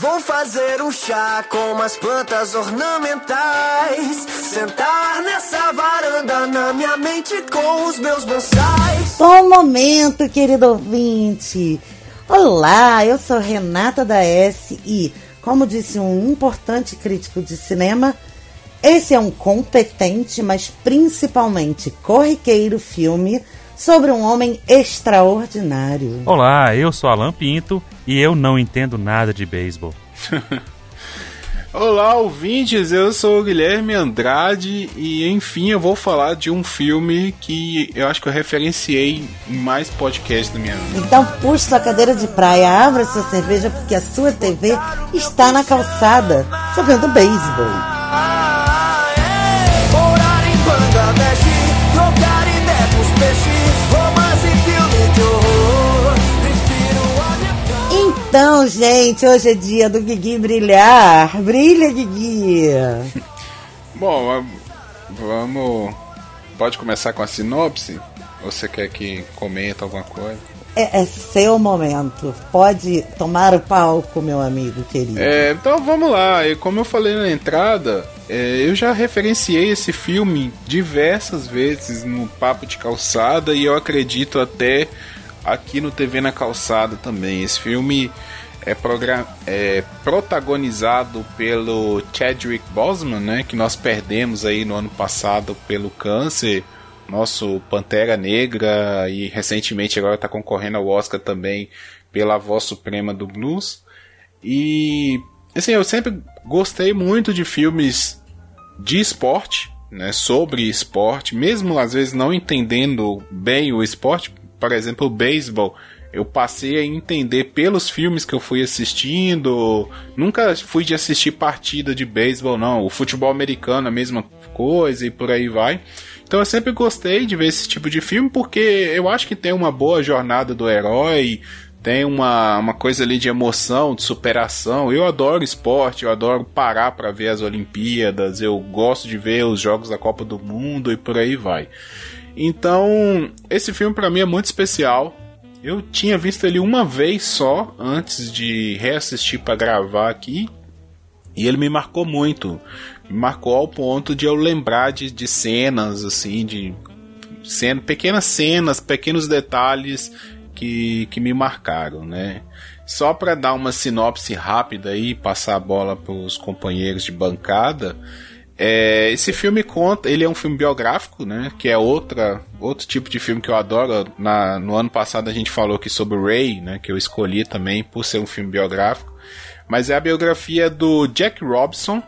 Vou fazer um chá com umas plantas ornamentais. Sentar nessa varanda na minha mente com os meus bonsais. Bom momento, querido ouvinte. Olá, eu sou Renata da S e, como disse um importante crítico de cinema, esse é um competente, mas principalmente corriqueiro filme sobre um homem extraordinário. Olá, eu sou Alan Pinto e eu não entendo nada de beisebol. Olá, ouvintes, eu sou o Guilherme Andrade e enfim eu vou falar de um filme que eu acho que eu referenciei em mais podcasts da minha vida. Então puxe sua cadeira de praia, abra sua cerveja porque a sua TV está na calçada jogando beisebol. Então, gente, hoje é dia do Guigui brilhar. Brilha, Guigui! Bom, vamos. Pode começar com a sinopse? Ou você quer que comenta alguma coisa? É, é seu momento. Pode tomar o palco, meu amigo querido. É, então vamos lá. E como eu falei na entrada, é, eu já referenciei esse filme diversas vezes no Papo de Calçada e eu acredito até aqui no TV na Calçada também. Esse filme é, é protagonizado pelo Chadwick Boseman, né, que nós perdemos aí no ano passado pelo câncer. Nosso Pantera Negra e recentemente agora está concorrendo ao Oscar também pela voz suprema do blues. E assim, eu sempre gostei muito de filmes de esporte, né, sobre esporte, mesmo às vezes não entendendo bem o esporte, por exemplo, o beisebol, eu passei a entender pelos filmes que eu fui assistindo. Nunca fui de assistir partida de beisebol, não. O futebol americano, a mesma coisa e por aí vai. Então eu sempre gostei de ver esse tipo de filme porque eu acho que tem uma boa jornada do herói, tem uma, uma coisa ali de emoção, de superação. Eu adoro esporte, eu adoro parar para ver as Olimpíadas, eu gosto de ver os jogos da Copa do Mundo e por aí vai. Então, esse filme para mim é muito especial. Eu tinha visto ele uma vez só antes de reassistir para gravar aqui. E ele me marcou muito. Me marcou ao ponto de eu lembrar de, de cenas, assim, de cena, pequenas cenas, pequenos detalhes que, que me marcaram, né? Só para dar uma sinopse rápida aí, passar a bola para os companheiros de bancada. É, esse filme conta, ele é um filme biográfico, né? Que é outra, outro tipo de filme que eu adoro. Na, no ano passado a gente falou aqui sobre o Ray, né? Que eu escolhi também por ser um filme biográfico. Mas é a biografia do Jack Robinson,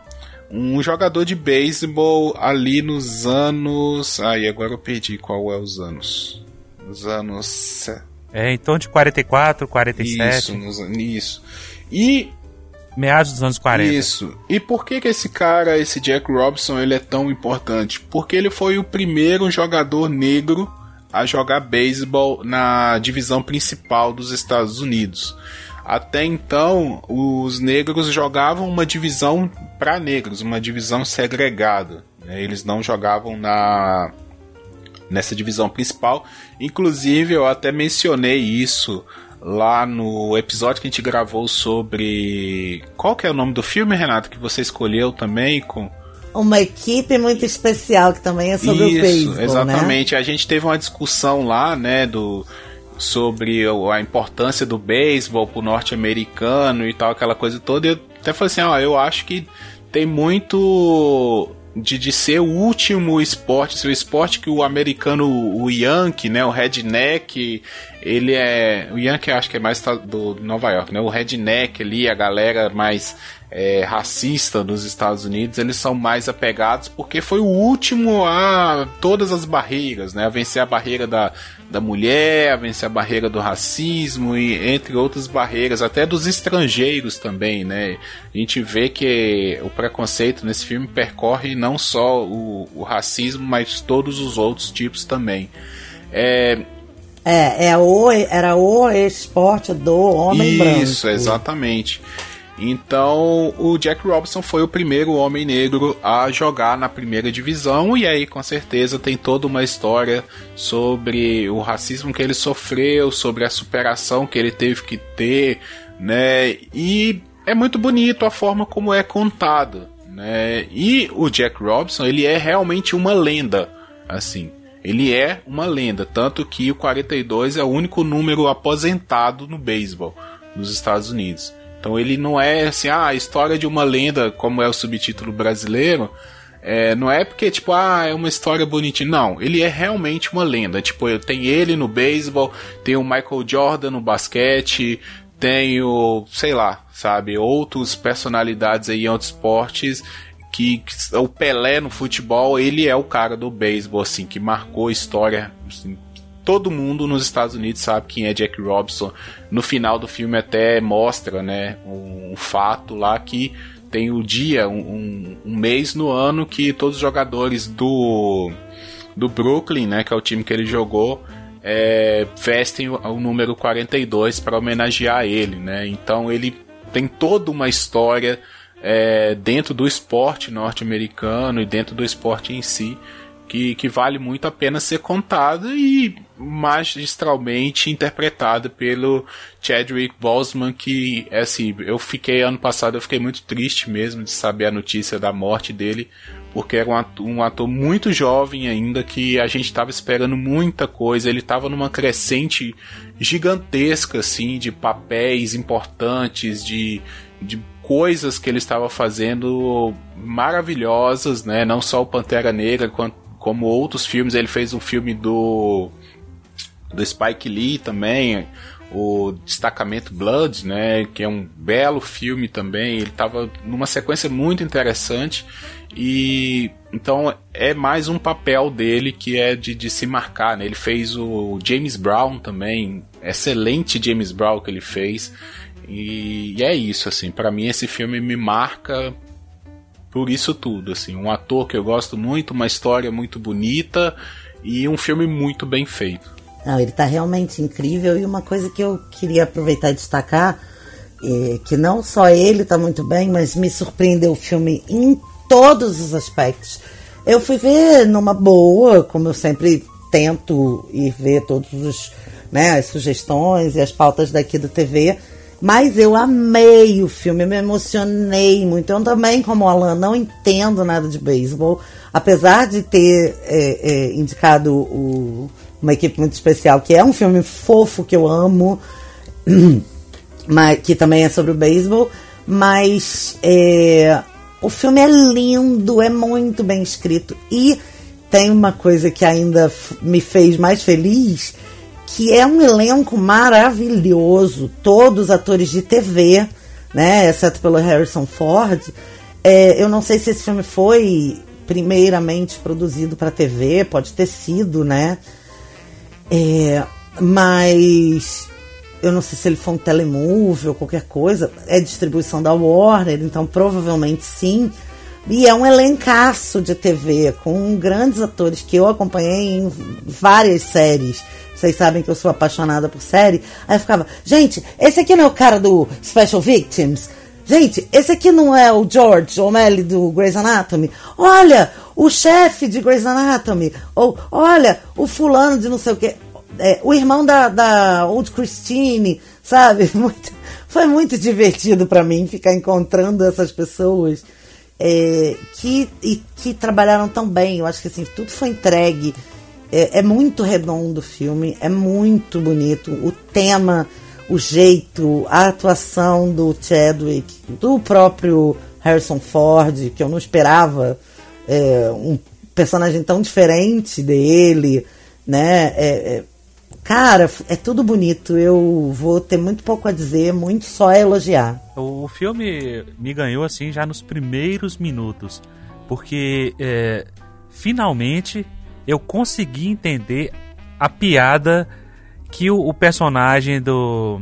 um jogador de beisebol ali nos anos. Ai, agora eu perdi qual é os anos. Os anos. É em torno de 44, 47, Isso, nos, isso. E meados dos anos 40. Isso. E por que que esse cara, esse Jack Robinson, ele é tão importante? Porque ele foi o primeiro jogador negro a jogar beisebol na divisão principal dos Estados Unidos. Até então, os negros jogavam uma divisão para negros, uma divisão segregada. né? Eles não jogavam na nessa divisão principal. Inclusive, eu até mencionei isso lá no episódio que a gente gravou sobre. Qual que é o nome do filme, Renato, que você escolheu também com. Uma equipe muito especial que também é sobre Isso, o beisebol, né? exatamente. A gente teve uma discussão lá, né, do sobre a importância do beisebol pro norte-americano e tal, aquela coisa toda. E eu até falei assim, ó, eu acho que tem muito de, de ser o último esporte, ser o esporte que o americano, o Yankee, né, o redneck, ele é, o Yankee acho que é mais do Nova York, né, o redneck ali, a galera mais é, racista nos Estados Unidos, eles são mais apegados porque foi o último a todas as barreiras, né, a vencer a barreira da, da mulher, a vencer a barreira do racismo e entre outras barreiras, até dos estrangeiros também, né, a gente vê que o preconceito nesse filme percorre não só o, o racismo, mas todos os outros tipos também. É, É, é o, era o esporte do homem branco. Isso, exatamente. Então, o Jack Robinson foi o primeiro homem negro a jogar na primeira divisão, e aí, com certeza, tem toda uma história sobre o racismo que ele sofreu, sobre a superação que ele teve que ter, né? E é muito bonito a forma como é contada, né? E o Jack Robinson, ele é realmente uma lenda, assim. Ele é uma lenda, tanto que o 42 é o único número aposentado no beisebol nos Estados Unidos. Então ele não é assim, ah, a história de uma lenda, como é o subtítulo brasileiro, é, não é porque, tipo, ah, é uma história bonitinha. Não, ele é realmente uma lenda. Tipo, eu tenho ele no beisebol, tem o Michael Jordan no basquete, tenho, sei lá, sabe, outros personalidades aí em outros esportes que, que, o Pelé no futebol, ele é o cara do beisebol, assim, que marcou a história. Assim, todo mundo nos Estados Unidos sabe quem é Jack Robinson. No final do filme até mostra, né, um, um fato lá que tem o dia, um, um, mês no ano que todos os jogadores do, do Brooklyn, né, que é o time que ele jogou, é, vestem o, o número 42 para homenagear ele, né? Então ele tem toda uma história é, dentro do esporte norte-americano e dentro do esporte em si que, que vale muito a pena ser contada e magistralmente interpretada pelo Chadwick Boseman que assim, eu fiquei ano passado eu fiquei muito triste mesmo de saber a notícia da morte dele porque era um ator, um ator muito jovem ainda que a gente estava esperando muita coisa ele estava numa crescente gigantesca assim de papéis importantes de, de coisas que ele estava fazendo maravilhosas, né? Não só o Pantera Negra, como outros filmes. Ele fez um filme do do Spike Lee também, o Destacamento Blood, né, que é um belo filme também. Ele estava numa sequência muito interessante e então é mais um papel dele que é de, de se marcar. Né? Ele fez o James Brown também, excelente James Brown que ele fez. E, e é isso, assim, para mim esse filme me marca por isso tudo, assim, um ator que eu gosto muito, uma história muito bonita e um filme muito bem feito. Não, ele está realmente incrível e uma coisa que eu queria aproveitar e destacar é que não só ele está muito bem, mas me surpreendeu o filme em todos os aspectos. Eu fui ver numa boa, como eu sempre tento ir ver todos os, né, as sugestões e as pautas daqui do TV mas eu amei o filme, me emocionei muito. Eu também, como Alan, não entendo nada de beisebol. Apesar de ter é, é, indicado o, uma equipe muito especial, que é um filme fofo que eu amo, mas, que também é sobre o beisebol. Mas é, o filme é lindo, é muito bem escrito. E tem uma coisa que ainda me fez mais feliz que é um elenco maravilhoso, todos atores de TV, né, exceto pelo Harrison Ford. É, eu não sei se esse filme foi primeiramente produzido para TV, pode ter sido, né? É, mas eu não sei se ele foi um telemove ou qualquer coisa. É distribuição da Warner, então provavelmente sim. E é um elencaço de TV com grandes atores que eu acompanhei em várias séries. Vocês sabem que eu sou apaixonada por série. Aí eu ficava, gente, esse aqui não é o cara do Special Victims? Gente, esse aqui não é o George O'Malley do Grey's Anatomy? Olha, o chefe de Grey's Anatomy. Ou, olha, o fulano de não sei o quê. É, o irmão da, da Old Christine, sabe? Muito, foi muito divertido para mim ficar encontrando essas pessoas é, que, e, que trabalharam tão bem. Eu acho que assim, tudo foi entregue é, é muito redondo o filme, é muito bonito. O tema, o jeito, a atuação do Chadwick, do próprio Harrison Ford, que eu não esperava é, um personagem tão diferente dele, né? É, é, cara, é tudo bonito. Eu vou ter muito pouco a dizer, muito só a elogiar. O filme me ganhou assim já nos primeiros minutos, porque é, finalmente eu consegui entender a piada que o, o personagem do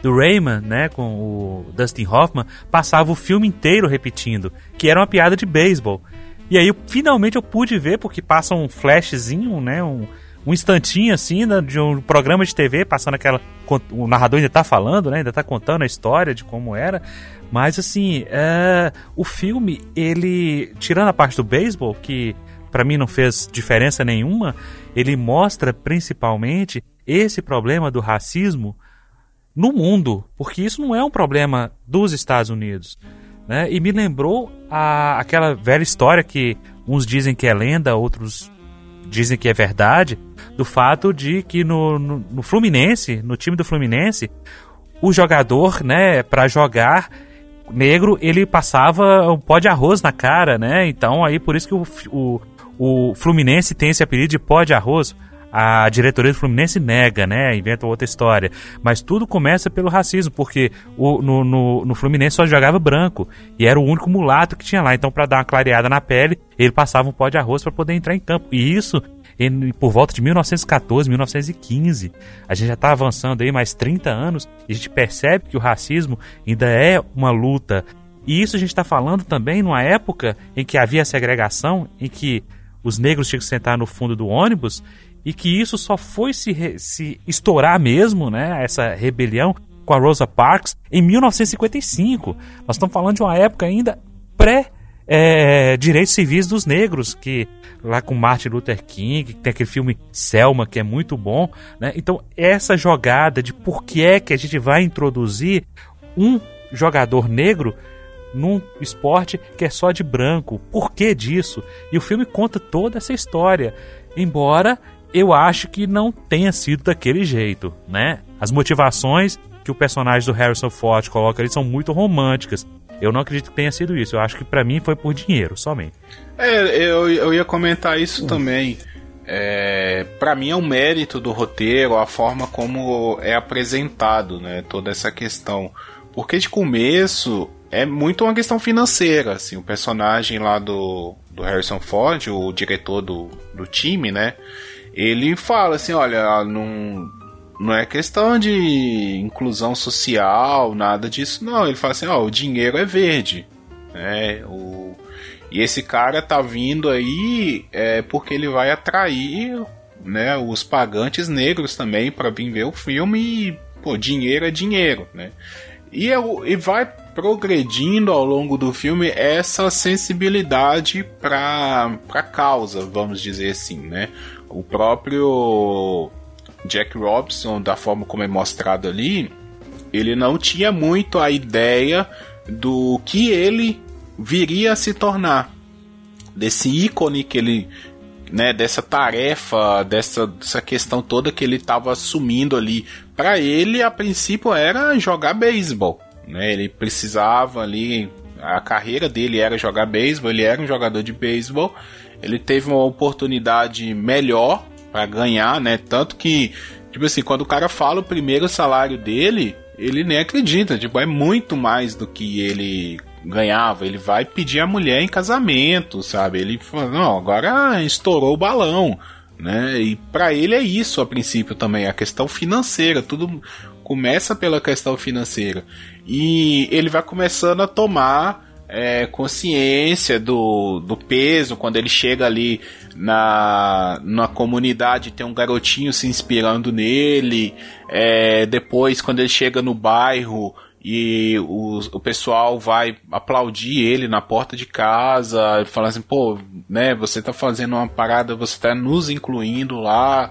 do Rayman, né, com o Dustin Hoffman, passava o filme inteiro repetindo, que era uma piada de beisebol. E aí finalmente eu pude ver porque passa um flashzinho, né, um, um instantinho assim né, de um programa de TV passando aquela o narrador ainda tá falando, né, ainda tá contando a história de como era. Mas assim, é, o filme, ele. Tirando a parte do beisebol, que para mim não fez diferença nenhuma, ele mostra principalmente esse problema do racismo no mundo, porque isso não é um problema dos Estados Unidos. Né? E me lembrou a, aquela velha história que uns dizem que é lenda, outros dizem que é verdade, do fato de que no, no, no Fluminense, no time do Fluminense, o jogador, né, para jogar negro, ele passava um pó de arroz na cara, né? Então aí por isso que o, o, o Fluminense tem esse apelido de pó de arroz a diretoria do Fluminense nega, né? Inventa outra história. Mas tudo começa pelo racismo, porque o, no, no, no, Fluminense só jogava branco. E era o único mulato que tinha lá. Então, para dar uma clareada na pele, ele passava um pó de arroz para poder entrar em campo. E isso por volta de 1914, 1915. A gente já está avançando aí mais 30 anos e a gente percebe que o racismo ainda é uma luta. E isso a gente está falando também numa época em que havia segregação, em que os negros tinham que sentar no fundo do ônibus e que isso só foi se, se estourar mesmo, né, essa rebelião com a Rosa Parks em 1955. Nós estamos falando de uma época ainda pré é, direitos civis dos negros, que lá com Martin Luther King, que tem aquele filme Selma, que é muito bom, né? Então, essa jogada de por que é que a gente vai introduzir um jogador negro num esporte que é só de branco. Por que disso? E o filme conta toda essa história. Embora eu acho que não tenha sido daquele jeito, né? As motivações que o personagem do Harrison Ford coloca ali são muito românticas. Eu não acredito que tenha sido isso. Eu acho que para mim foi por dinheiro, somente. É, eu, eu ia comentar isso hum. também. É, para mim é um mérito do roteiro, a forma como é apresentado, né? Toda essa questão. Porque de começo é muito uma questão financeira, assim, o personagem lá do, do Harrison Ford, o diretor do, do time, né? Ele fala assim, olha, não, não é questão de inclusão social, nada disso, não. Ele fala assim, ó, o dinheiro é verde, né? O, e esse cara tá vindo aí é, porque ele vai atrair né, os pagantes negros também para vir ver o filme e, pô, dinheiro é dinheiro, né? E, é, e vai progredindo ao longo do filme essa sensibilidade para a causa, vamos dizer assim, né? O próprio Jack Robinson, da forma como é mostrado ali, ele não tinha muito a ideia do que ele viria a se tornar. Desse ícone que ele. Né, dessa tarefa, dessa, dessa questão toda que ele estava assumindo ali. Para ele, a princípio, era jogar beisebol. Né? Ele precisava ali. A carreira dele era jogar beisebol, ele era um jogador de beisebol. Ele teve uma oportunidade melhor para ganhar, né? Tanto que, tipo assim, quando o cara fala o primeiro salário dele, ele nem acredita. Tipo, é muito mais do que ele ganhava. Ele vai pedir a mulher em casamento, sabe? Ele fala, não, agora estourou o balão. Né? E para ele é isso a princípio também, a questão financeira, tudo começa pela questão financeira. E ele vai começando a tomar é, consciência do, do peso quando ele chega ali na, na comunidade tem um garotinho se inspirando nele é, depois quando ele chega no bairro e o, o pessoal vai aplaudir ele na porta de casa falando assim pô né você tá fazendo uma parada você tá nos incluindo lá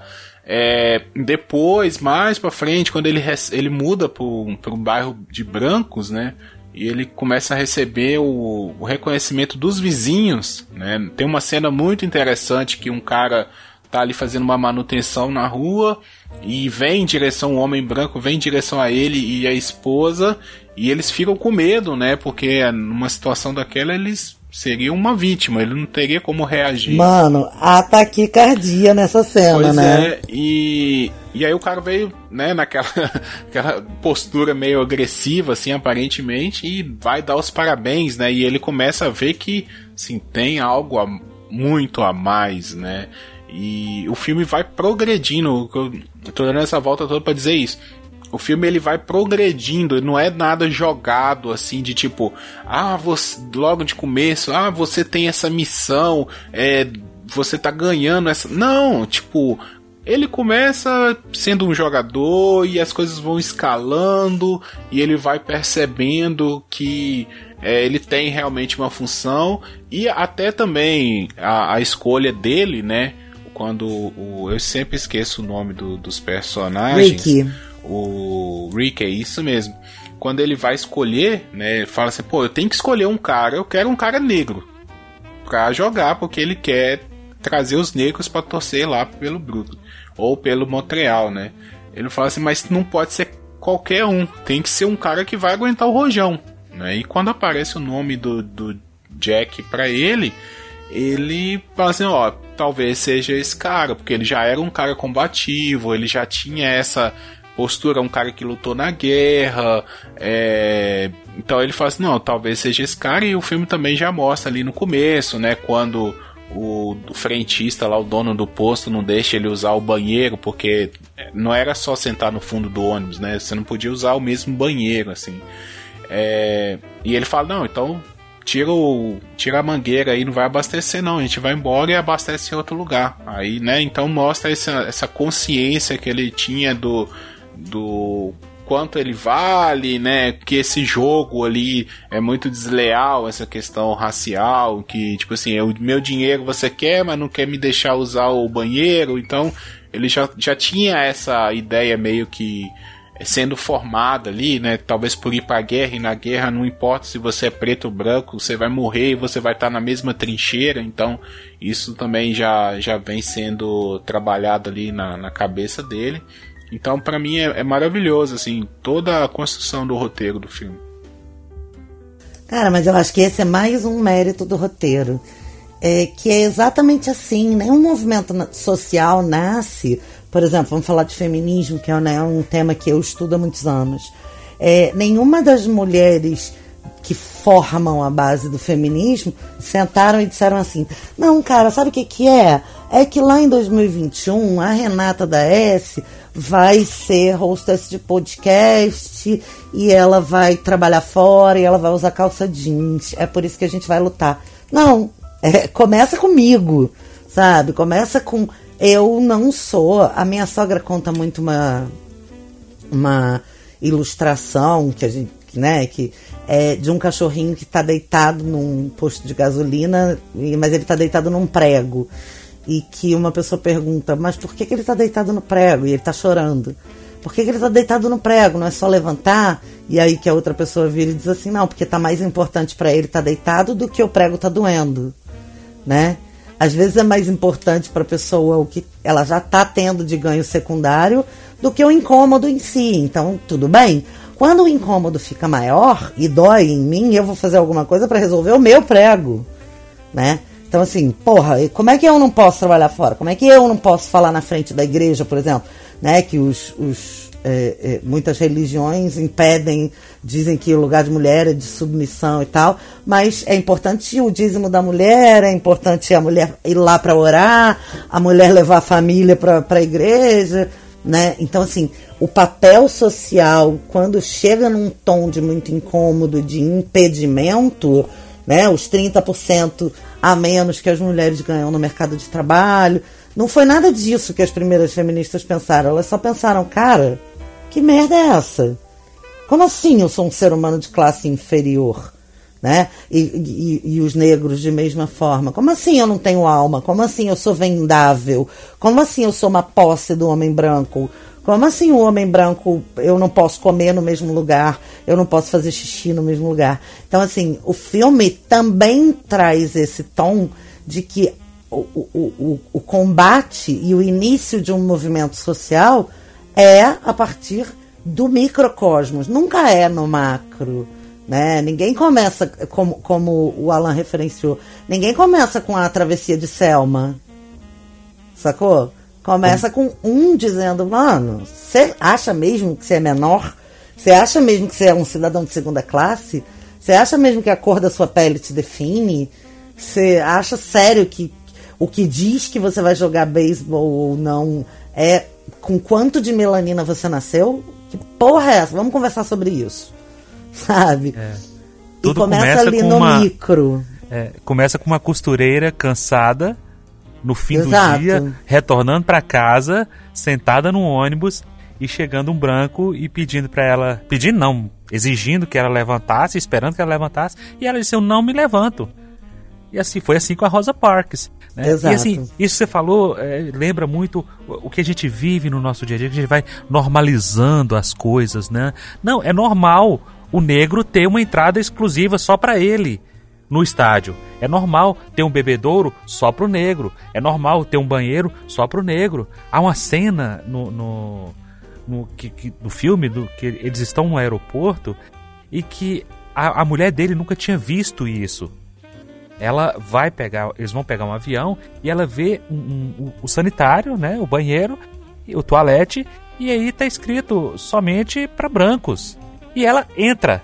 é, depois, mais pra frente, quando ele, ele muda um bairro de brancos, né? E ele começa a receber o, o, reconhecimento dos vizinhos, né? Tem uma cena muito interessante que um cara tá ali fazendo uma manutenção na rua e vem em direção, um homem branco vem em direção a ele e a esposa e eles ficam com medo, né? Porque numa situação daquela eles seria uma vítima, ele não teria como reagir. Mano, a taquicardia nessa cena, pois né? É, e, e aí o cara veio, né, naquela aquela postura meio agressiva, assim, aparentemente, e vai dar os parabéns, né? E ele começa a ver que, assim, tem algo a, muito a mais, né? E o filme vai progredindo. Eu tô dando essa volta toda pra dizer isso o filme ele vai progredindo, não é nada jogado assim de tipo, ah, você logo de começo, ah, você tem essa missão, é, você tá ganhando essa. Não, tipo, ele começa sendo um jogador e as coisas vão escalando e ele vai percebendo que é, ele tem realmente uma função e até também a, a escolha dele, né? Quando o, eu sempre esqueço o nome do, dos personagens. Ricky o Rick, é isso mesmo. Quando ele vai escolher, né, ele fala assim, pô, eu tenho que escolher um cara, eu quero um cara negro pra jogar, porque ele quer trazer os negros para torcer lá pelo Brooklyn ou pelo Montreal, né? Ele fala assim, mas não pode ser qualquer um, tem que ser um cara que vai aguentar o rojão, né? E quando aparece o nome do, do Jack para ele, ele fala assim, ó, talvez seja esse cara, porque ele já era um cara combativo, ele já tinha essa postura, um cara que lutou na guerra, é... então ele fala assim, não, talvez seja esse cara, e o filme também já mostra ali no começo, né, quando o, o frentista lá, o dono do posto, não deixa ele usar o banheiro, porque não era só sentar no fundo do ônibus, né, você não podia usar o mesmo banheiro, assim, é... e ele fala, não, então tira, o, tira a mangueira aí, não vai abastecer não, a gente vai embora e abastece em outro lugar. Aí, né, então mostra essa, essa consciência que ele tinha do, do quanto ele vale, né? Que esse jogo ali é muito desleal, essa questão racial, que tipo assim, é o meu dinheiro você quer, mas não quer me deixar usar o banheiro, então ele já, já tinha essa ideia meio que sendo formada ali, né? Talvez por ir para a guerra e na guerra não importa se você é preto ou branco, você vai morrer e você vai estar na mesma trincheira. Então isso também já, já vem sendo trabalhado ali na, na cabeça dele. Então para mim é, é maravilhoso assim toda a construção do roteiro do filme. Cara, mas eu acho que esse é mais um mérito do roteiro. É, que é exatamente assim, nenhum movimento social nasce por exemplo, vamos falar de feminismo, que é né, um tema que eu estudo há muitos anos. É, nenhuma das mulheres que formam a base do feminismo sentaram e disseram assim: não, cara, sabe o que, que é? É que lá em 2021 a Renata da S vai ser hostess de podcast e ela vai trabalhar fora e ela vai usar calça jeans. É por isso que a gente vai lutar. Não, é, começa comigo, sabe? Começa com eu não sou. A minha sogra conta muito uma, uma ilustração que a gente, né, que é de um cachorrinho que está deitado num posto de gasolina, mas ele está deitado num prego. E que uma pessoa pergunta, mas por que, que ele está deitado no prego? E ele está chorando. Por que, que ele está deitado no prego? Não é só levantar? E aí que a outra pessoa vira e diz assim, não, porque está mais importante para ele estar tá deitado do que o prego está doendo, né? Às vezes é mais importante para a pessoa o que ela já está tendo de ganho secundário do que o incômodo em si. Então, tudo bem. Quando o incômodo fica maior e dói em mim, eu vou fazer alguma coisa para resolver o meu prego, né? Então, assim, porra, como é que eu não posso trabalhar fora? Como é que eu não posso falar na frente da igreja, por exemplo, né? Que os, os é, é, muitas religiões impedem, dizem que o lugar de mulher é de submissão e tal, mas é importante o dízimo da mulher, é importante a mulher ir lá para orar, a mulher levar a família para a igreja, né? Então, assim, o papel social, quando chega num tom de muito incômodo, de impedimento, né? Os 30% a menos que as mulheres ganham no mercado de trabalho. Não foi nada disso que as primeiras feministas pensaram. Elas só pensaram, cara, que merda é essa? Como assim eu sou um ser humano de classe inferior? Né? E, e, e, os negros de mesma forma. Como assim eu não tenho alma? Como assim eu sou vendável? Como assim eu sou uma posse do homem branco? Como assim o homem branco eu não posso comer no mesmo lugar? Eu não posso fazer xixi no mesmo lugar? Então, assim, o filme também traz esse tom de que o, o, o, o combate e o início de um movimento social é a partir do microcosmos, nunca é no macro. Né? Ninguém começa, como, como o Alan referenciou, ninguém começa com a travessia de Selma. Sacou? Começa com um dizendo, mano, você acha mesmo que você é menor? Você acha mesmo que você é um cidadão de segunda classe? Você acha mesmo que a cor da sua pele te define? Você acha sério que o que diz que você vai jogar beisebol ou não é com quanto de melanina você nasceu? Que porra é essa? Vamos conversar sobre isso. Sabe? É. e começa, começa ali no uma, micro. É, começa com uma costureira cansada no fim Exato. do dia, retornando para casa, sentada no ônibus e chegando um branco e pedindo para ela, pedindo não, exigindo que ela levantasse, esperando que ela levantasse, e ela disse: "Eu não me levanto". E assim foi assim com a Rosa Parks. Né? Exato. E assim, isso que você falou é, lembra muito o que a gente vive no nosso dia a dia, que a gente vai normalizando as coisas, né? Não, é normal o negro ter uma entrada exclusiva só para ele no estádio. É normal ter um bebedouro só pro negro. É normal ter um banheiro só pro negro. Há uma cena no, no, no, que, que, no filme do, que eles estão no aeroporto e que a, a mulher dele nunca tinha visto isso. Ela vai pegar, eles vão pegar um avião e ela vê um, um, o sanitário, né, o banheiro, o toalete e aí tá escrito somente para brancos. E ela entra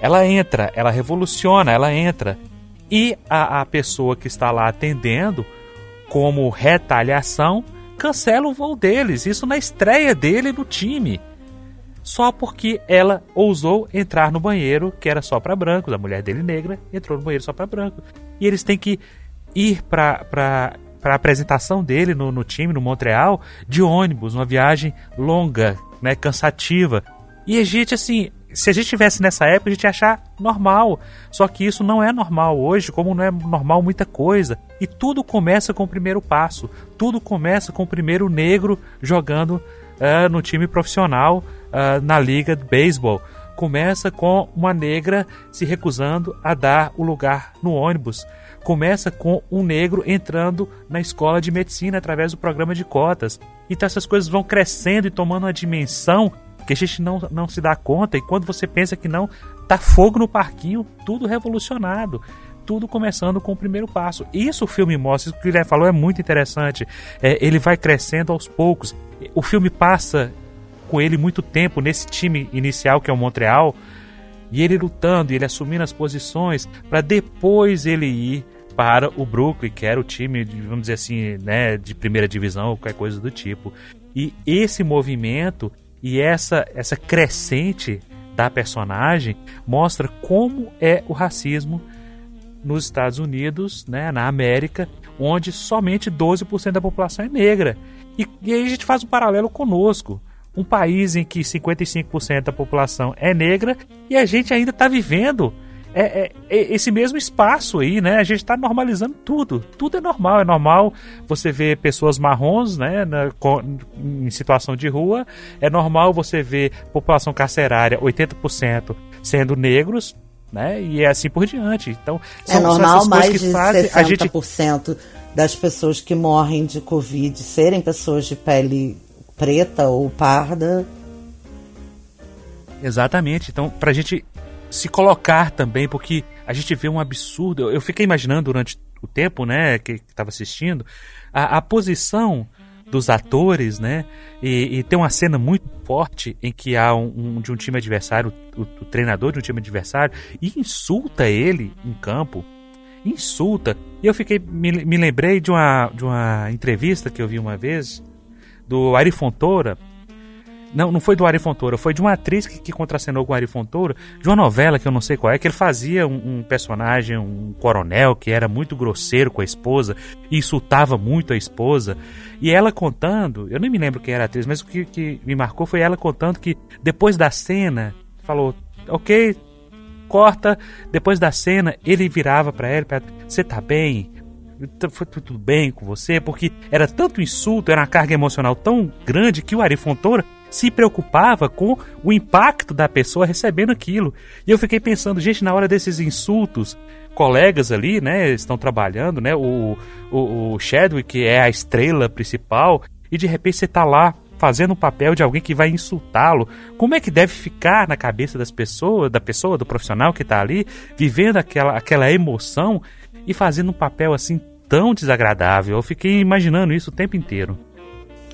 ela entra, ela revoluciona, ela entra. E a, a pessoa que está lá atendendo, como retaliação, cancela o voo deles. Isso na estreia dele no time. Só porque ela ousou entrar no banheiro que era só para brancos. A mulher dele negra entrou no banheiro só para brancos. E eles têm que ir para para a apresentação dele no, no time, no Montreal, de ônibus, uma viagem longa, né, cansativa. E a gente, assim, se a gente tivesse nessa época, a gente ia achar normal. Só que isso não é normal hoje, como não é normal muita coisa. E tudo começa com o primeiro passo. Tudo começa com o primeiro negro jogando uh, no time profissional uh, na liga de beisebol. Começa com uma negra se recusando a dar o lugar no ônibus. Começa com um negro entrando na escola de medicina através do programa de cotas. Então essas coisas vão crescendo e tomando uma dimensão que a gente não, não se dá conta e quando você pensa que não, tá fogo no parquinho, tudo revolucionado. Tudo começando com o primeiro passo. Isso o filme mostra, isso que o Guilherme falou é muito interessante. É, ele vai crescendo aos poucos. O filme passa com ele muito tempo nesse time inicial que é o Montreal, e ele lutando, e ele assumindo as posições, para depois ele ir para o Brooklyn, que era o time, vamos dizer assim, né, de primeira divisão ou qualquer coisa do tipo. E esse movimento e essa, essa crescente da personagem mostra como é o racismo nos Estados Unidos, né, na América, onde somente 12% da população é negra. E, e aí a gente faz um paralelo conosco. Um país em que 55% da população é negra e a gente ainda está vivendo é, é, é, esse mesmo espaço aí, né? A gente está normalizando tudo. Tudo é normal. É normal você ver pessoas marrons, né? Na, em situação de rua. É normal você ver população carcerária, 80% sendo negros, né? E é assim por diante. Então, é são, normal mais de fazem, 60% a gente... das pessoas que morrem de Covid serem pessoas de pele preta ou parda. Exatamente. Então, pra gente se colocar também, porque a gente vê um absurdo. Eu fiquei imaginando durante o tempo, né, que estava assistindo, a, a, posição dos atores, né, e, e, tem uma cena muito forte em que há um, um de um time adversário, o, o, treinador de um time adversário, e insulta ele em campo, insulta. E eu fiquei, me, me lembrei de uma, de uma entrevista que eu vi uma vez do Ari Fontoura, não, não foi do Ari Fontoura, foi de uma atriz que, que contracenou com o Ari Fontoura, de uma novela que eu não sei qual é, que ele fazia um, um, personagem, um coronel, que era muito grosseiro com a esposa e insultava muito a esposa. E ela contando, eu nem me lembro quem era a atriz, mas o que, que me marcou foi ela contando que depois da cena, falou: Ok, corta. Depois da cena, ele virava para ela: Você tá bem? foi tudo bem com você, porque era tanto insulto, era uma carga emocional tão grande que o Ari Fontoura se preocupava com o impacto da pessoa recebendo aquilo. E eu fiquei pensando, gente, na hora desses insultos, colegas ali, né, estão trabalhando, né, o, o, o Chadwick, que é a estrela principal, e de repente você está lá fazendo o papel de alguém que vai insultá-lo. Como é que deve ficar na cabeça das pessoas, da pessoa, do profissional que está ali, vivendo aquela, aquela emoção e fazendo um papel assim tão desagradável? Eu fiquei imaginando isso o tempo inteiro.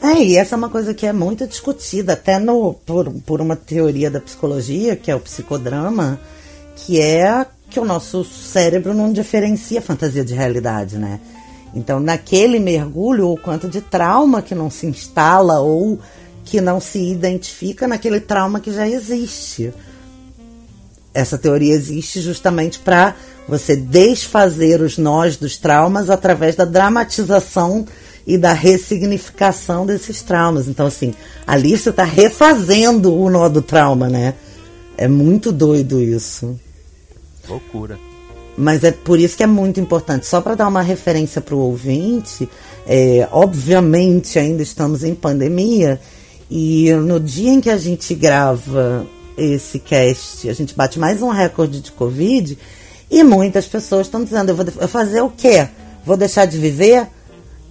É, e essa é uma coisa que é muito discutida, até no, por, por uma teoria da psicologia, que é o psicodrama, que é que o nosso cérebro não diferencia fantasia de realidade, né? Então, naquele mergulho, o quanto de trauma que não se instala ou que não se identifica naquele trauma que já existe. Essa teoria existe justamente para você desfazer os nós dos traumas através da dramatização e da ressignificação desses traumas. Então, assim, ali você está refazendo o nó do trauma, né? É muito doido isso. Loucura. mas é por isso que é muito importante. Só para dar uma referência para o ouvinte, é, obviamente ainda estamos em pandemia e no dia em que a gente grava esse cast, a gente bate mais um recorde de Covid e muitas pessoas estão dizendo: eu vou fazer o quê? Vou deixar de viver?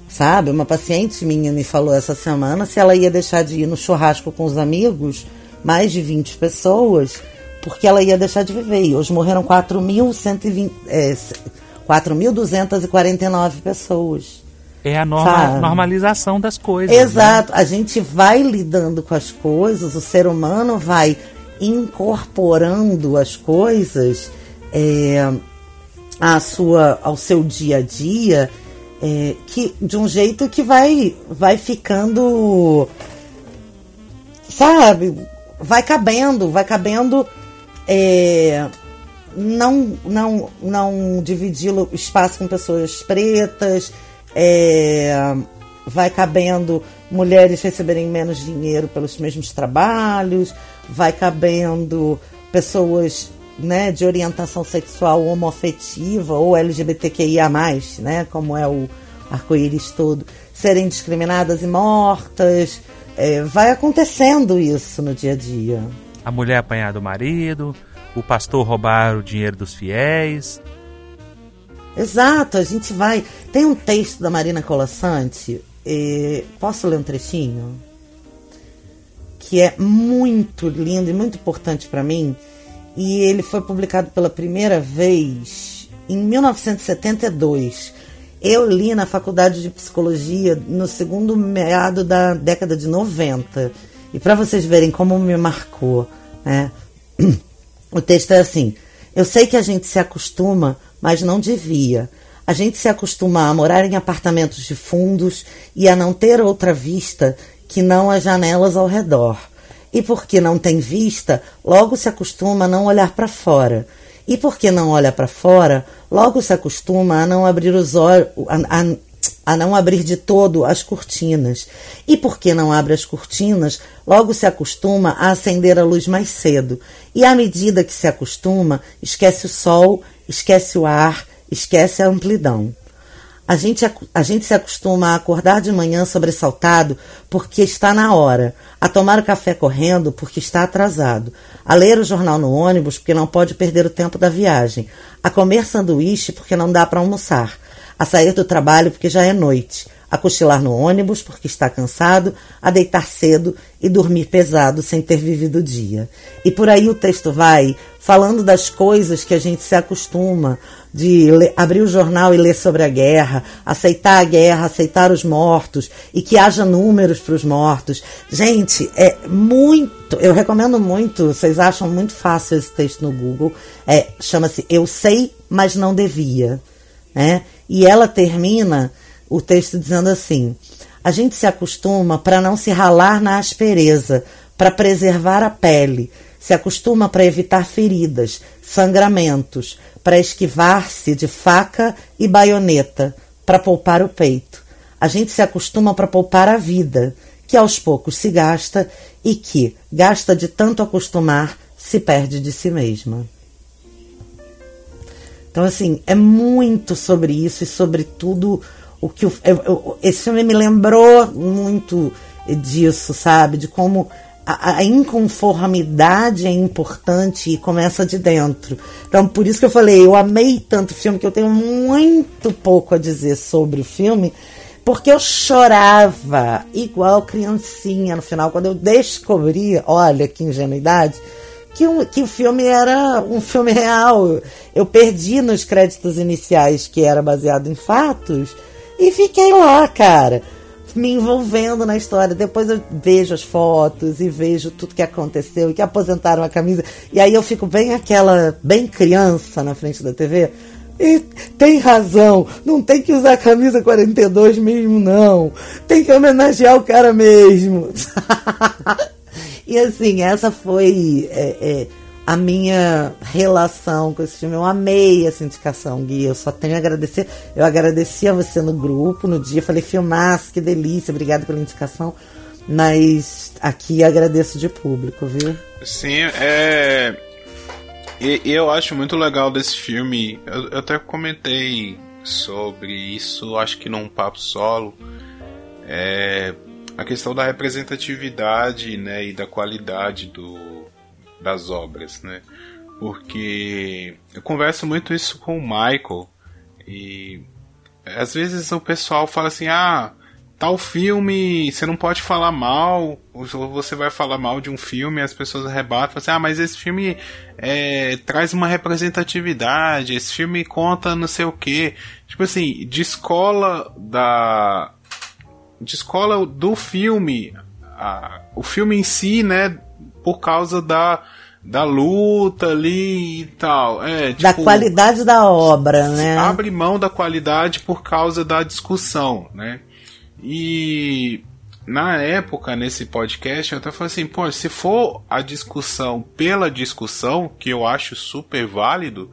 Sabe? Uma paciente minha me falou essa semana se ela ia deixar de ir no churrasco com os amigos, mais de 20 pessoas porque ela ia deixar de viver. E hoje morreram 4.249 é, 4.249 pessoas. É a norma, normalização das coisas. Né? Exato. Né? A gente vai lidando com as coisas, o ser humano vai incorporando as coisas é, à sua, ao seu dia a dia, é, que, de um jeito que vai, vai ficando. Sabe? Vai cabendo, vai cabendo é, não, não, não dividi-lo espaço com pessoas pretas, é, vai cabendo mulheres receberem menos dinheiro pelos mesmos trabalhos, vai cabendo pessoas né, de orientação sexual homoafetiva ou LGBTQIA, né, como é o arco-íris todo, serem discriminadas e mortas. É, vai acontecendo isso no dia a dia a mulher apanhar do marido, o pastor roubar o dinheiro dos fiéis. Exato, a gente vai. Tem um texto da Marina Colassante, eh, posso ler um trechinho? Que é muito lindo e muito importante para mim. E ele foi publicado pela primeira vez em 1972. Eu li na faculdade de psicologia no segundo meado da década de 90. E para vocês verem como me marcou, né? O texto é assim: Eu sei que a gente se acostuma, mas não devia. A gente se acostuma a morar em apartamentos de fundos e a não ter outra vista que não as janelas ao redor. E porque não tem vista, logo se acostuma a não olhar para fora. E porque não olha para fora, logo se acostuma a não abrir os olhos, a, a, a não abrir de todo as cortinas. E porque não abre as cortinas, logo se acostuma a acender a luz mais cedo. E à medida que se acostuma, esquece o sol, esquece o ar, esquece a amplidão. A gente, a gente se acostuma a acordar de manhã sobressaltado porque está na hora, a tomar o café correndo porque está atrasado, a ler o jornal no ônibus porque não pode perder o tempo da viagem, a comer sanduíche porque não dá para almoçar, a sair do trabalho porque já é noite, a cochilar no ônibus porque está cansado, a deitar cedo e dormir pesado sem ter vivido o dia. E por aí o texto vai falando das coisas que a gente se acostuma, de ler, abrir o jornal e ler sobre a guerra, aceitar a guerra, aceitar os mortos e que haja números para os mortos. Gente, é muito, eu recomendo muito, vocês acham muito fácil esse texto no Google, é, chama-se Eu Sei, Mas Não Devia. Né? E ela termina o texto dizendo assim: a gente se acostuma para não se ralar na aspereza, para preservar a pele, se acostuma para evitar feridas, sangramentos, para esquivar-se de faca e baioneta, para poupar o peito. A gente se acostuma para poupar a vida, que aos poucos se gasta e que, gasta de tanto acostumar, se perde de si mesma. Então, assim, é muito sobre isso e sobre tudo o que. Eu, eu, esse filme me lembrou muito disso, sabe? De como a, a, inconformidade é importante e começa de dentro. Então, por isso que eu falei, eu amei tanto o filme que eu tenho muito pouco a dizer sobre o filme, porque eu chorava igual criancinha no final, quando eu descobri, olha que ingenuidade que, um, que o filme era um filme real. Eu perdi nos créditos iniciais que era baseado em fatos e fiquei lá, cara, me envolvendo na história. Depois eu vejo as fotos e vejo tudo que aconteceu e que aposentaram a camisa. E aí eu fico bem aquela, bem criança na frente da TV. E tem razão, não tem que usar a camisa 42 mesmo, não. Tem que homenagear o cara mesmo. E assim, essa foi é, é, a minha relação com esse filme. Eu amei essa indicação, Gui. Eu só tenho a agradecer. Eu agradeci a você no grupo no dia. Falei, filmaço, que delícia, obrigado pela indicação. Mas aqui agradeço de público, viu? Sim, é. E, eu acho muito legal desse filme. Eu, eu, até comentei sobre isso, acho que num papo solo. É a questão da representatividade, né, e da qualidade do, das obras, né? Porque eu converso muito isso com o Michael e às vezes o pessoal fala assim: "Ah, tal filme, você não pode falar mal, ou você vai falar mal de um filme, as pessoas rebatem, assim, ah, mas esse filme é, traz uma representatividade, esse filme conta não sei o que. Tipo assim, de escola da. De escola do filme. A, o filme em si, né? Por causa da, da luta ali e tal. É, tipo, da qualidade da obra, né? Abre mão da qualidade por causa da discussão, né? E na época, nesse podcast, eu até falei assim, pô, se for a discussão pela discussão, que eu acho super válido,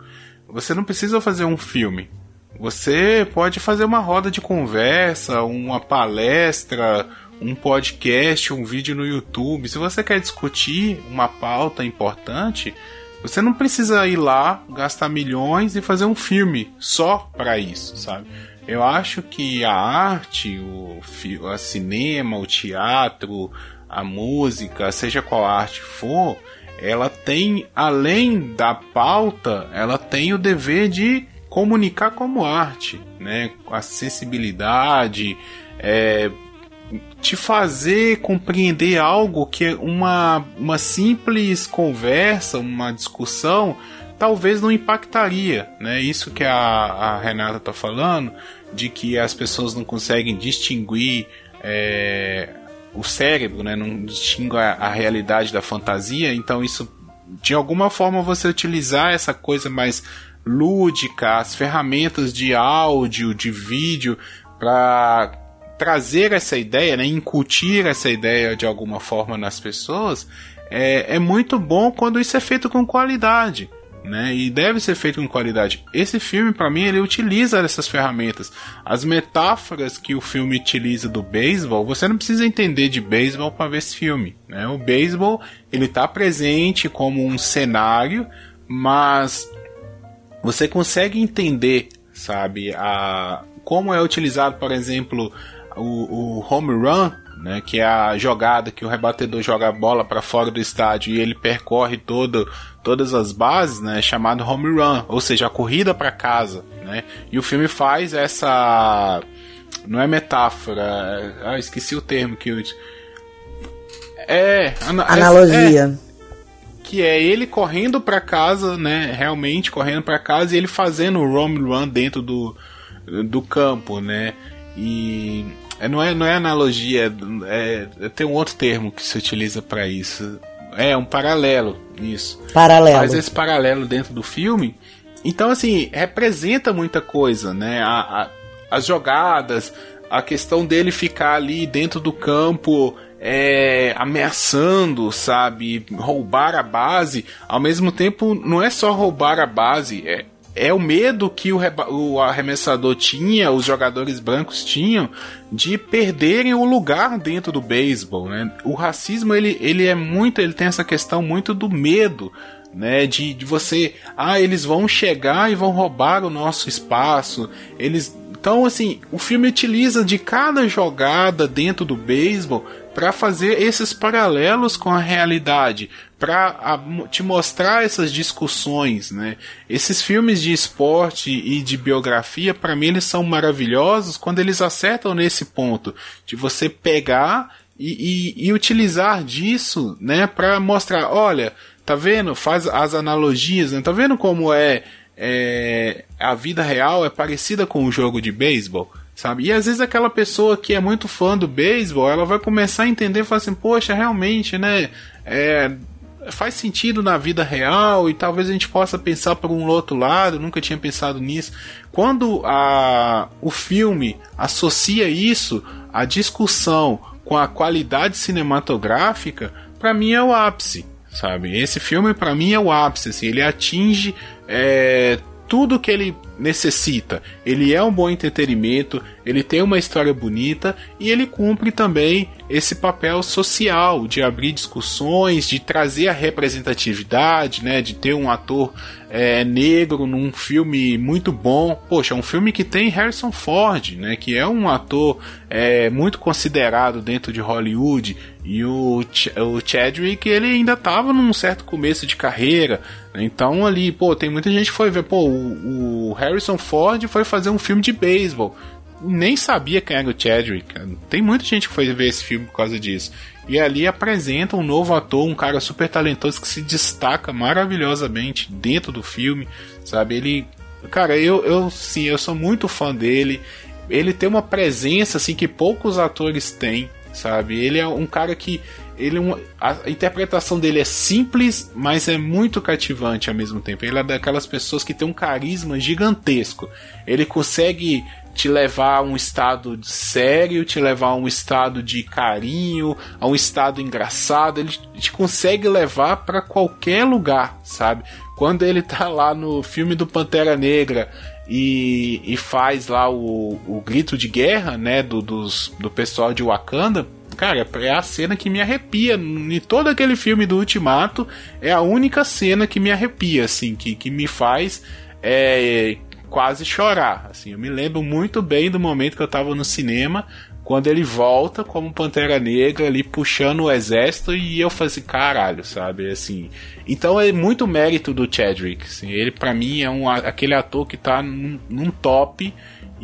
você não precisa fazer um filme. Você pode fazer uma roda de conversa, uma palestra, um podcast, um vídeo no YouTube. Se você quer discutir uma pauta importante, você não precisa ir lá, gastar milhões e fazer um filme só para isso, sabe? Eu acho que a arte, o, o cinema, o teatro, a música, seja qual arte for, ela tem, além da pauta, ela tem o dever de comunicar como arte, né? A sensibilidade, é, te fazer compreender algo que uma, uma simples conversa, uma discussão, talvez não impactaria, né? Isso que a, a Renata está falando, de que as pessoas não conseguem distinguir é, o cérebro, né? Não distingue a, a realidade da fantasia, então isso de alguma forma você utilizar essa coisa mais lúdica, as ferramentas de áudio, de vídeo, para trazer essa ideia, né, incutir essa ideia de alguma forma nas pessoas, é, é muito bom quando isso é feito com qualidade né? E deve ser feito com qualidade. Esse filme, para mim, ele utiliza essas ferramentas. As metáforas que o filme utiliza do beisebol, você não precisa entender de beisebol para ver esse filme, né? O beisebol, ele tá presente como um cenário, mas você consegue entender, sabe, a como é utilizado, por exemplo, o, o home run né, que é a jogada que o rebatedor joga a bola para fora do estádio e ele percorre todo, todas as bases, né, é chamado home run, ou seja, a corrida para casa, né? E o filme faz essa não é metáfora, ah, esqueci o termo que eu é analogia. É, que é ele correndo para casa, né, realmente correndo para casa e ele fazendo o home run dentro do do campo, né? E é, não é, não é analogia, é, é, tem um outro termo que se utiliza para isso. É um paralelo, isso. Paralelo. Faz esse paralelo dentro do filme. Então, assim, representa muita coisa, né? A, a, as jogadas, a questão dele ficar ali dentro do campo é, ameaçando, sabe? Roubar a base. Ao mesmo tempo, não é só roubar a base, é, é o medo que o, o arremessador tinha, os jogadores brancos tinham, de perderem o lugar dentro do beisebol, né? O racismo ele, ele é muito, ele tem essa questão muito do medo, né? De, de você, ah, eles vão chegar e vão roubar o nosso espaço. Eles, então assim, o filme utiliza de cada jogada dentro do beisebol para fazer esses paralelos com a realidade, para te mostrar essas discussões, né? Esses filmes de esporte e de biografia, para mim, eles são maravilhosos quando eles acertam nesse ponto de você pegar e, e, e utilizar disso, né, para mostrar, olha, tá vendo? Faz as analogias, né? Tá vendo como é, é a vida real é parecida com o jogo de beisebol? Sabe? E às vezes aquela pessoa que é muito fã do beisebol, ela vai começar a entender e falar assim, poxa, realmente, né? É, faz sentido na vida real e talvez a gente possa pensar por um outro lado, nunca tinha pensado nisso. Quando a, o filme associa isso, a discussão com a qualidade cinematográfica, para mim é o ápice, sabe? Esse filme para mim é o ápice, assim, ele atinge é, tudo que ele necessita. Ele é um bom entretenimento, ele tem uma história bonita e ele cumpre também esse papel social de abrir discussões, de trazer a representatividade, né, de ter um ator é, negro num filme muito bom. Poxa, um filme que tem Harrison Ford, né, que é um ator é, muito considerado dentro de Hollywood e o, Ch o Chadwick ele ainda estava num certo começo de carreira, né, então ali, pô, tem muita gente que foi ver, pô, o, o Harrison Ford foi fazer um filme de beisebol nem sabia quem era o Chadwick. Tem muita gente que foi ver esse filme por causa disso. E ali apresenta um novo ator, um cara super talentoso que se destaca maravilhosamente dentro do filme, sabe? Ele, cara, eu, eu sim, eu sou muito fã dele. Ele tem uma presença assim que poucos atores têm, sabe? Ele é um cara que ele é a interpretação dele é simples, mas é muito cativante ao mesmo tempo. Ele é daquelas pessoas que tem um carisma gigantesco. Ele consegue te levar a um estado sério, te levar a um estado de carinho, a um estado engraçado. Ele te consegue levar para qualquer lugar, sabe? Quando ele tá lá no filme do Pantera Negra e, e faz lá o, o grito de guerra, né, do, dos, do pessoal de Wakanda. Cara, é a cena que me arrepia. Em todo aquele filme do Ultimato, é a única cena que me arrepia, assim, que, que me faz é, quase chorar. Assim, eu me lembro muito bem do momento que eu estava no cinema, quando ele volta como Pantera Negra ali puxando o exército e eu falei assim, caralho, sabe? Assim, então é muito mérito do Chadwick. Assim, ele para mim é um, aquele ator que tá num, num, top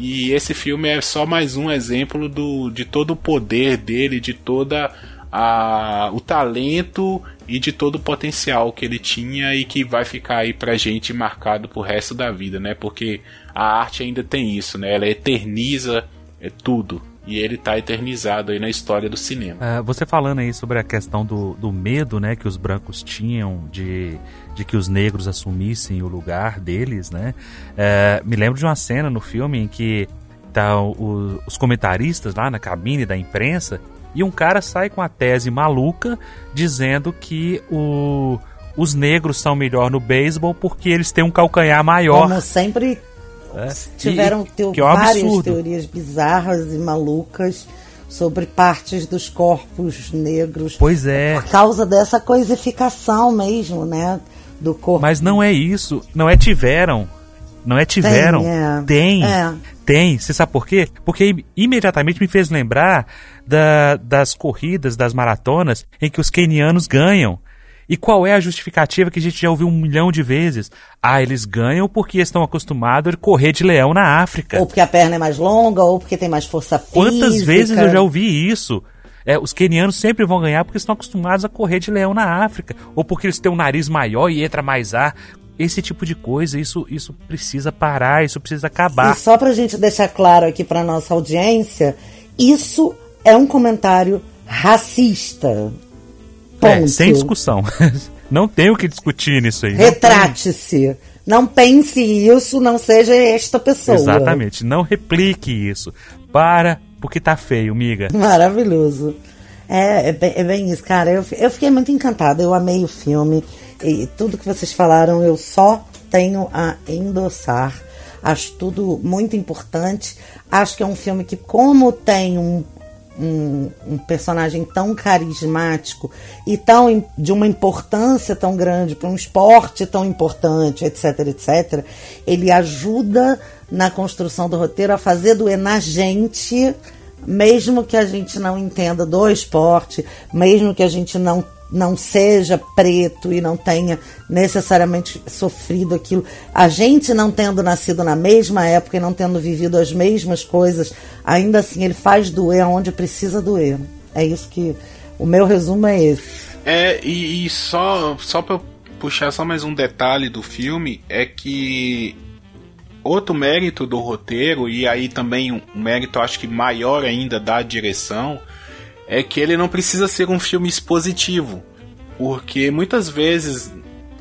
e esse filme é só mais um exemplo do, de todo o poder dele, de toda a, o talento e de todo o potencial que ele tinha e que vai ficar aí pra gente marcado pro resto da vida, né? Porque a arte ainda tem isso, né? Ela eterniza é tudo. E ele tá eternizado aí na história do cinema. Uh, você falando aí sobre a questão do, do medo, né, que os brancos tinham de, de que os negros assumissem o lugar deles, né? Uh, me lembro de uma cena no filme em que tá o, os comentaristas lá na cabine da imprensa e um cara sai com a tese maluca dizendo que o, os negros são melhor no beisebol porque eles têm um calcanhar maior. Como sempre é. tiveram e, teo, é várias absurdo. teorias bizarras e malucas sobre partes dos corpos negros. Pois é. Por causa dessa coisificação mesmo, né? Do corpo. Mas não é isso. Não é tiveram. Não é tiveram. Tem. É. Tem. É. Tem. Você sabe por quê? Porque imediatamente me fez lembrar da, das corridas, das maratonas, em que os quenianos ganham. E qual é a justificativa que a gente já ouviu um milhão de vezes? Ah, eles ganham porque estão acostumados a correr de leão na África. Ou porque a perna é mais longa, ou porque tem mais força física. Quantas vezes eu já ouvi isso? É, os quenianos sempre vão ganhar porque estão acostumados a correr de leão na África. Ou porque eles têm um nariz maior e entra mais ar. Esse tipo de coisa, isso, isso precisa parar, isso precisa acabar. E só pra gente deixar claro aqui pra nossa audiência, isso é um comentário racista. É, sem discussão. Não tem o que discutir nisso aí. Retrate-se. Não pense isso, não seja esta pessoa. Exatamente. Não replique isso. Para, porque tá feio, miga. Maravilhoso. É, é, bem, é bem isso, cara. Eu, eu fiquei muito encantada. Eu amei o filme. E tudo que vocês falaram, eu só tenho a endossar. Acho tudo muito importante. Acho que é um filme que, como tem um, um, um, personagem tão carismático e tão de uma importância tão grande para um esporte tão importante, etc, etc, ele ajuda na construção do roteiro a fazer doer na gente, mesmo que a gente não entenda do esporte, mesmo que a gente não não seja preto e não tenha necessariamente sofrido aquilo. A gente não tendo nascido na mesma época e não tendo vivido as mesmas coisas, ainda assim ele faz doer onde precisa doer. É isso que. O meu resumo é esse. É, e, e só, só pra puxar só mais um detalhe do filme, é que outro mérito do roteiro, e aí também um mérito acho que maior ainda da direção, é que ele não precisa ser um filme expositivo, porque muitas vezes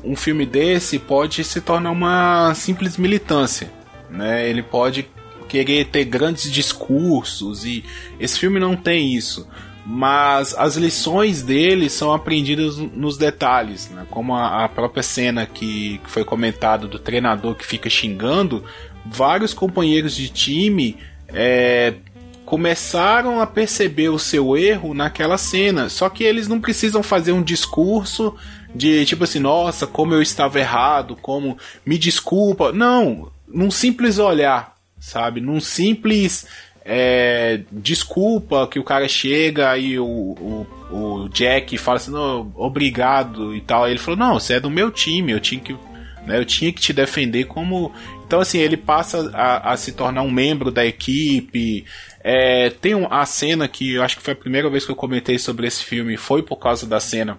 um filme desse pode se tornar uma simples militância, né? Ele pode querer ter grandes discursos e esse filme não tem isso. mas as lições dele são aprendidas nos detalhes, né? como a, própria cena que, que foi comentada do treinador que fica xingando, vários companheiros de time é, começaram a perceber o seu erro naquela cena. Só que eles não precisam fazer um discurso de tipo assim, nossa, como eu estava errado, como me desculpa. Não, num simples olhar, sabe? Num simples é, desculpa que o cara chega e o, o, o Jack fala assim, obrigado e tal. Aí ele falou, não, você é do meu time, eu tinha que, né, eu tinha que te defender como. Então, assim, ele passa a, a se tornar um membro da equipe. É, tem um, a cena que eu acho que foi a primeira vez que eu comentei sobre esse filme, foi por causa da cena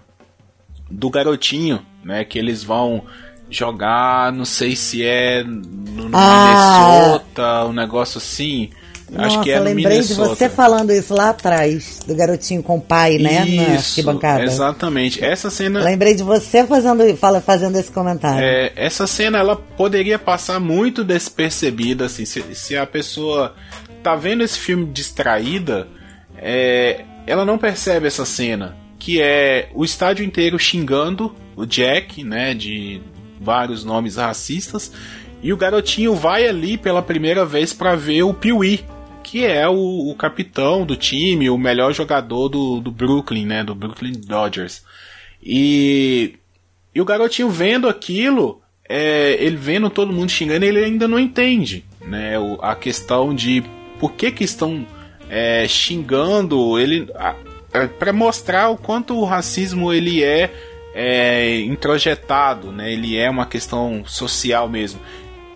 do garotinho, né? Que eles vão jogar, não sei se é no, no ah. Minnesota, um negócio assim. Nossa, Acho que é lembrei Minnesota. de você falando isso lá atrás, do garotinho com o pai, né? Isso, na arquibancada. Exatamente. Essa cena. Lembrei de você fazendo, fazendo esse comentário. É, essa cena ela poderia passar muito despercebida, assim, se, se a pessoa tá vendo esse filme distraída, é, ela não percebe essa cena. Que é o estádio inteiro xingando o Jack, né? De vários nomes racistas. E o garotinho vai ali pela primeira vez para ver o Piuí, que é o, o, capitão do time, o melhor jogador do, do Brooklyn, né? Do Brooklyn Dodgers. E, e o garotinho vendo aquilo, é, ele vendo todo mundo xingando, ele ainda não entende, né? A questão de por que que estão é, xingando ele para mostrar o quanto o racismo ele é, é introjetado, né? Ele é uma questão social mesmo.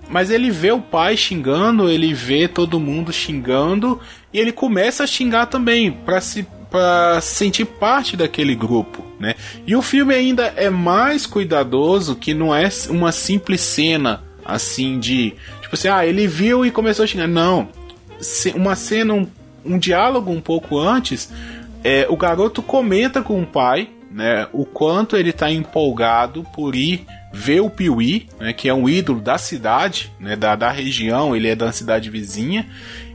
Mas ele vê o pai xingando, ele vê todo mundo xingando e ele começa a xingar também para se para sentir parte daquele grupo, né? E o filme ainda é mais cuidadoso que não é uma simples cena assim de tipo assim, ah, ele viu e começou a xingar. Não, uma cena, um, um diálogo um pouco antes, é, o garoto comenta com o pai, né, o quanto ele está empolgado por ir vê o Piuí, né, que é um ídolo da cidade, né, da, da região, ele é da cidade vizinha,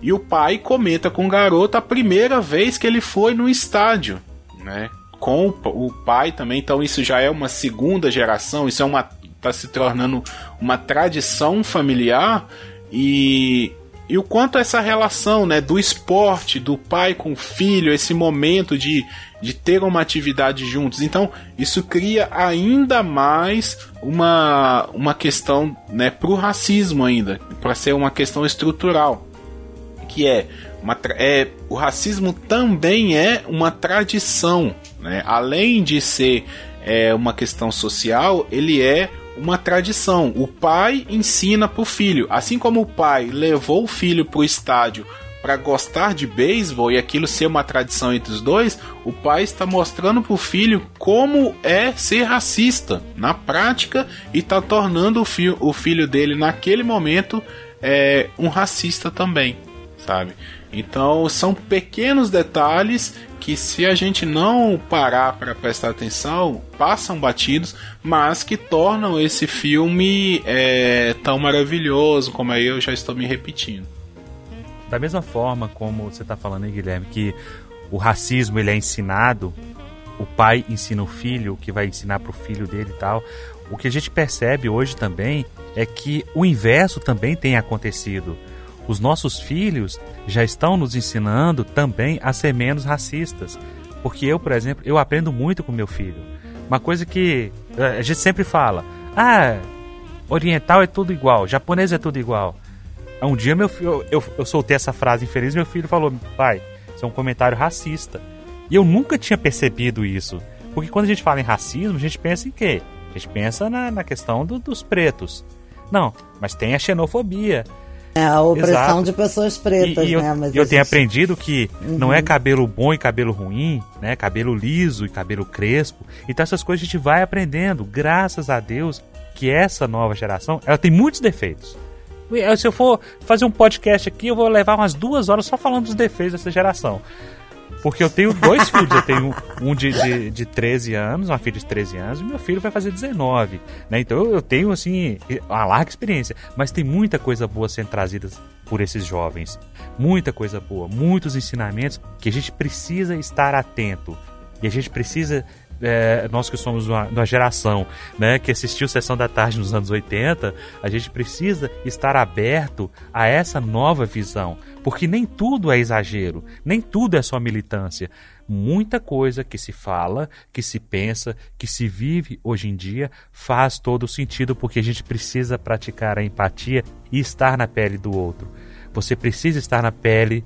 e o pai comenta com o garoto a primeira vez que ele foi no estádio, né, com o, o pai também, então isso já é uma segunda geração, isso é uma tá se tornando uma tradição familiar e e o quanto essa relação né, do esporte, do pai com o filho, esse momento de, de ter uma atividade juntos. Então, isso cria ainda mais uma, uma questão né, para o racismo ainda, para ser uma questão estrutural. Que é, uma, é o racismo também é uma tradição. Né? Além de ser é, uma questão social, ele é uma tradição. O pai ensina para o filho. Assim como o pai levou o filho para o estádio para gostar de beisebol e aquilo ser uma tradição entre os dois, o pai está mostrando para o filho como é ser racista na prática e está tornando o, fi o filho dele naquele momento é, um racista também, sabe? Então são pequenos detalhes que se a gente não parar para prestar atenção, passam batidos, mas que tornam esse filme é, tão maravilhoso, como aí eu já estou me repetindo. Da mesma forma como você está falando aí, Guilherme, que o racismo ele é ensinado, o pai ensina o filho, que vai ensinar para o filho dele e tal. O que a gente percebe hoje também é que o inverso também tem acontecido os nossos filhos já estão nos ensinando também a ser menos racistas. Porque eu, por exemplo, eu aprendo muito com meu filho. Uma coisa que eh, a gente sempre fala: ah, oriental é tudo igual, japonês é tudo igual. Um dia meu filho, eu, eu soltei essa frase infeliz meu filho falou: pai, isso é um comentário racista. E eu nunca tinha percebido isso. Porque quando a gente fala em racismo, a gente pensa em quê? A gente pensa na, na questão do, dos pretos. Não, mas tem a xenofobia, é, a opressão Exato. de pessoas pretas, e, e né? Mas eu gente... tenho aprendido que uhum. não é cabelo bom e cabelo ruim, né? Cabelo liso e cabelo crespo. Então essas coisas a gente vai aprendendo, graças a Deus, que essa nova geração, ela tem muitos defeitos. Se eu for fazer um podcast aqui, eu vou levar umas duas horas só falando dos defeitos dessa geração. Porque eu tenho dois filhos, eu tenho um de, de, de 13 anos, uma filha de 13 anos, e meu filho vai fazer 19. Né? Então eu tenho, assim, uma larga experiência. Mas tem muita coisa boa sendo trazida por esses jovens. Muita coisa boa, muitos ensinamentos que a gente precisa estar atento. E a gente precisa é, nós que somos uma, uma, geração né, que assistiu Sessão da Tarde nos anos 80, a gente precisa estar aberto a essa nova visão. Porque nem tudo é exagero, nem tudo é só militância. Muita coisa que se fala, que se pensa, que se vive hoje em dia faz todo sentido porque a gente precisa praticar a empatia e estar na pele do outro. Você precisa estar na pele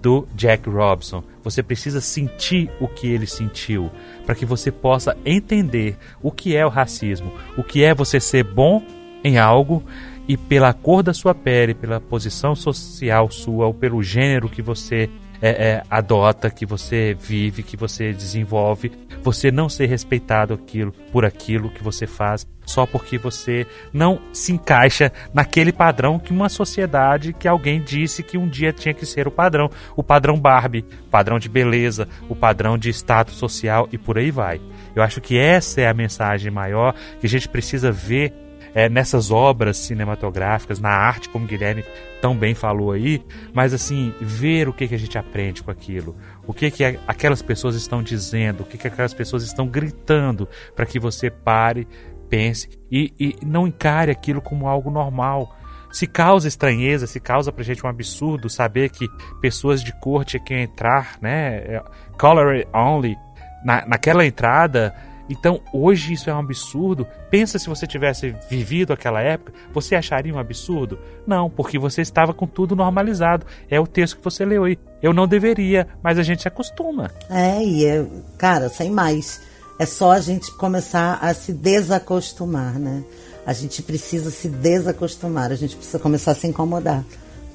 do Jack Robson. Você precisa sentir o que ele sentiu para que você possa entender o que é o racismo, o que é você ser bom em algo e pela cor da sua pele, pela posição social sua ou pelo gênero que você é, é, adota, que você vive, que você desenvolve, você não ser respeitado aquilo por aquilo que você faz só porque você não se encaixa naquele padrão que uma sociedade que alguém disse que um dia tinha que ser o padrão, o padrão Barbie, padrão de beleza, o padrão de status social e por aí vai. Eu acho que essa é a mensagem maior que a gente precisa ver é, nessas obras cinematográficas, na arte, como Guilherme tão bem falou aí, mas assim, ver o que, que a gente aprende com aquilo, o que, que aquelas pessoas estão dizendo, o que, que aquelas pessoas estão gritando, para que você pare, pense e, e não encare aquilo como algo normal. Se causa estranheza, se causa pra gente um absurdo saber que pessoas de cor tinham que entrar, né? É, color only, na, naquela entrada então, hoje isso é um absurdo. Pensa se você tivesse vivido aquela época, você acharia um absurdo? Não, porque você estava com tudo normalizado. É o texto que você leu aí. Eu não deveria, mas a gente se acostuma. É, e é, cara, sem mais. É só a gente começar a se desacostumar, né? A gente precisa se desacostumar, a gente precisa começar a se incomodar.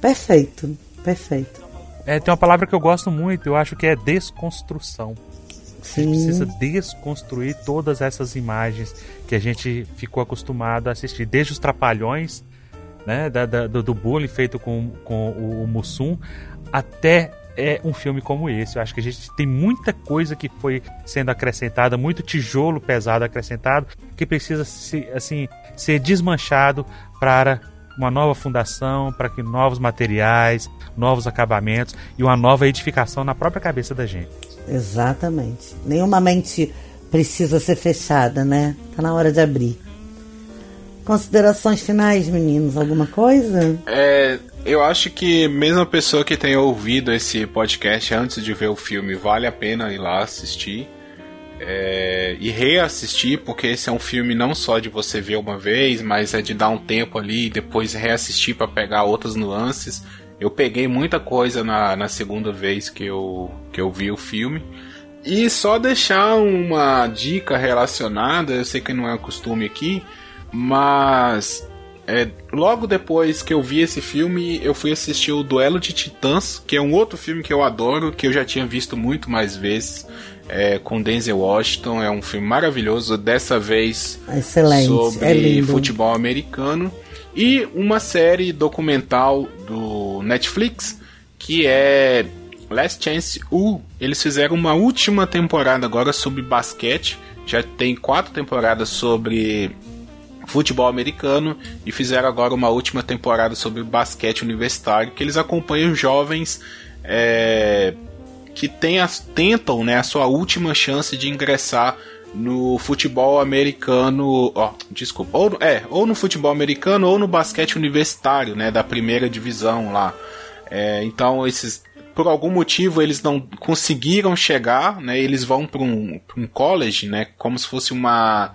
Perfeito, perfeito. É, tem uma palavra que eu gosto muito, eu acho que é desconstrução. A gente precisa desconstruir todas essas imagens que a gente ficou acostumado a assistir, desde os trapalhões, né, da, da, do, do bullying feito com, com o, o Mussum, até é um filme como esse. Eu acho que a gente tem muita coisa que foi sendo acrescentada, muito tijolo pesado acrescentado, que precisa se, assim, ser desmanchado para uma nova fundação, para que novos materiais, novos acabamentos e uma nova edificação na própria cabeça da gente. Exatamente. Nenhuma mente precisa ser fechada, né? Tá na hora de abrir. Considerações finais, meninos? Alguma coisa? É, eu acho que mesmo a pessoa que tenha ouvido esse podcast antes de ver o filme, vale a pena ir lá assistir. É, e reassistir, porque esse é um filme não só de você ver uma vez, mas é de dar um tempo ali e depois reassistir para pegar outras nuances. Eu peguei muita coisa na, na segunda vez que eu, que eu vi o filme. E só deixar uma dica relacionada, eu sei que não é um costume aqui, mas é, logo depois que eu vi esse filme, eu fui assistir o Duelo de Titãs, que é um outro filme que eu adoro, que eu já tinha visto muito mais vezes, é, com Denzel Washington. É um filme maravilhoso, dessa vez Excelente. sobre é futebol americano. E uma série documental do Netflix que é Last Chance U. Eles fizeram uma última temporada agora sobre basquete. Já tem quatro temporadas sobre futebol americano e fizeram agora uma última temporada sobre basquete universitário que eles acompanham jovens é, que tem as, tentam né, a sua última chance de ingressar no futebol americano, ó, desculpa, ou, é, ou no futebol americano ou no basquete universitário, né, da primeira divisão lá. É, então esses, por algum motivo eles não conseguiram chegar, né, eles vão para um, um college, né, como se fosse uma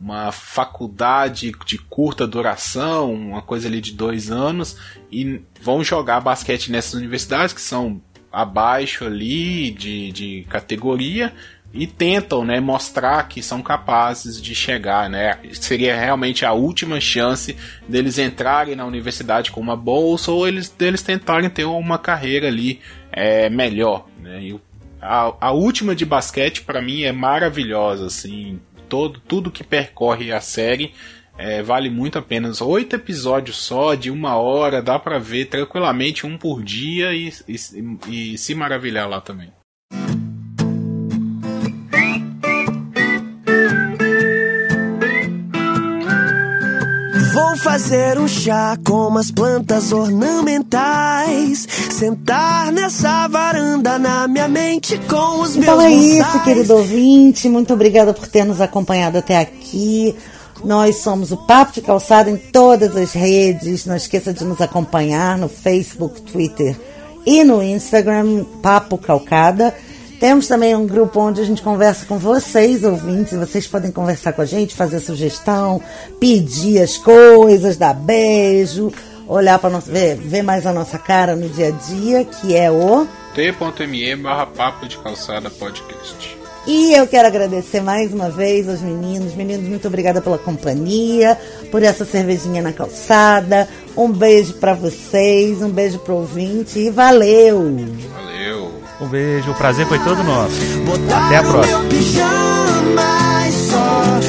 uma faculdade de curta duração, uma coisa ali de dois anos, e vão jogar basquete nessas universidades que são abaixo ali de, de categoria, e tentam né, mostrar que são capazes de chegar. Né? Seria realmente a última chance deles entrarem na universidade com uma bolsa ou eles, deles tentarem ter uma carreira ali é, melhor. Né? E a, a última de basquete para mim é maravilhosa. Assim, todo, tudo que percorre a série é, vale muito a pena. Oito episódios só, de uma hora, dá para ver tranquilamente um por dia e, e, e se maravilhar lá também. Fazer um chá com umas plantas ornamentais. Sentar nessa varanda na minha mente com os então meus Então é bonsais. isso, querido ouvinte. Muito obrigada por ter nos acompanhado até aqui. Nós somos o Papo de Calçada em todas as redes. Não esqueça de nos acompanhar no Facebook, Twitter e no Instagram, Papo Calcada. Temos também um grupo onde a gente conversa com vocês, ouvintes, e vocês podem conversar com a gente, fazer sugestão, pedir as coisas, dar beijo, olhar para nós, ver, ver mais a nossa cara no dia a dia, que é o t.me barra papo de calçada podcast. E eu quero agradecer mais uma vez aos meninos. Meninos, muito obrigada pela companhia, por essa cervejinha na calçada. Um beijo para vocês, um beijo pro ouvinte e valeu! Valeu! Um beijo, o prazer foi todo nosso. Até a próxima. pijama só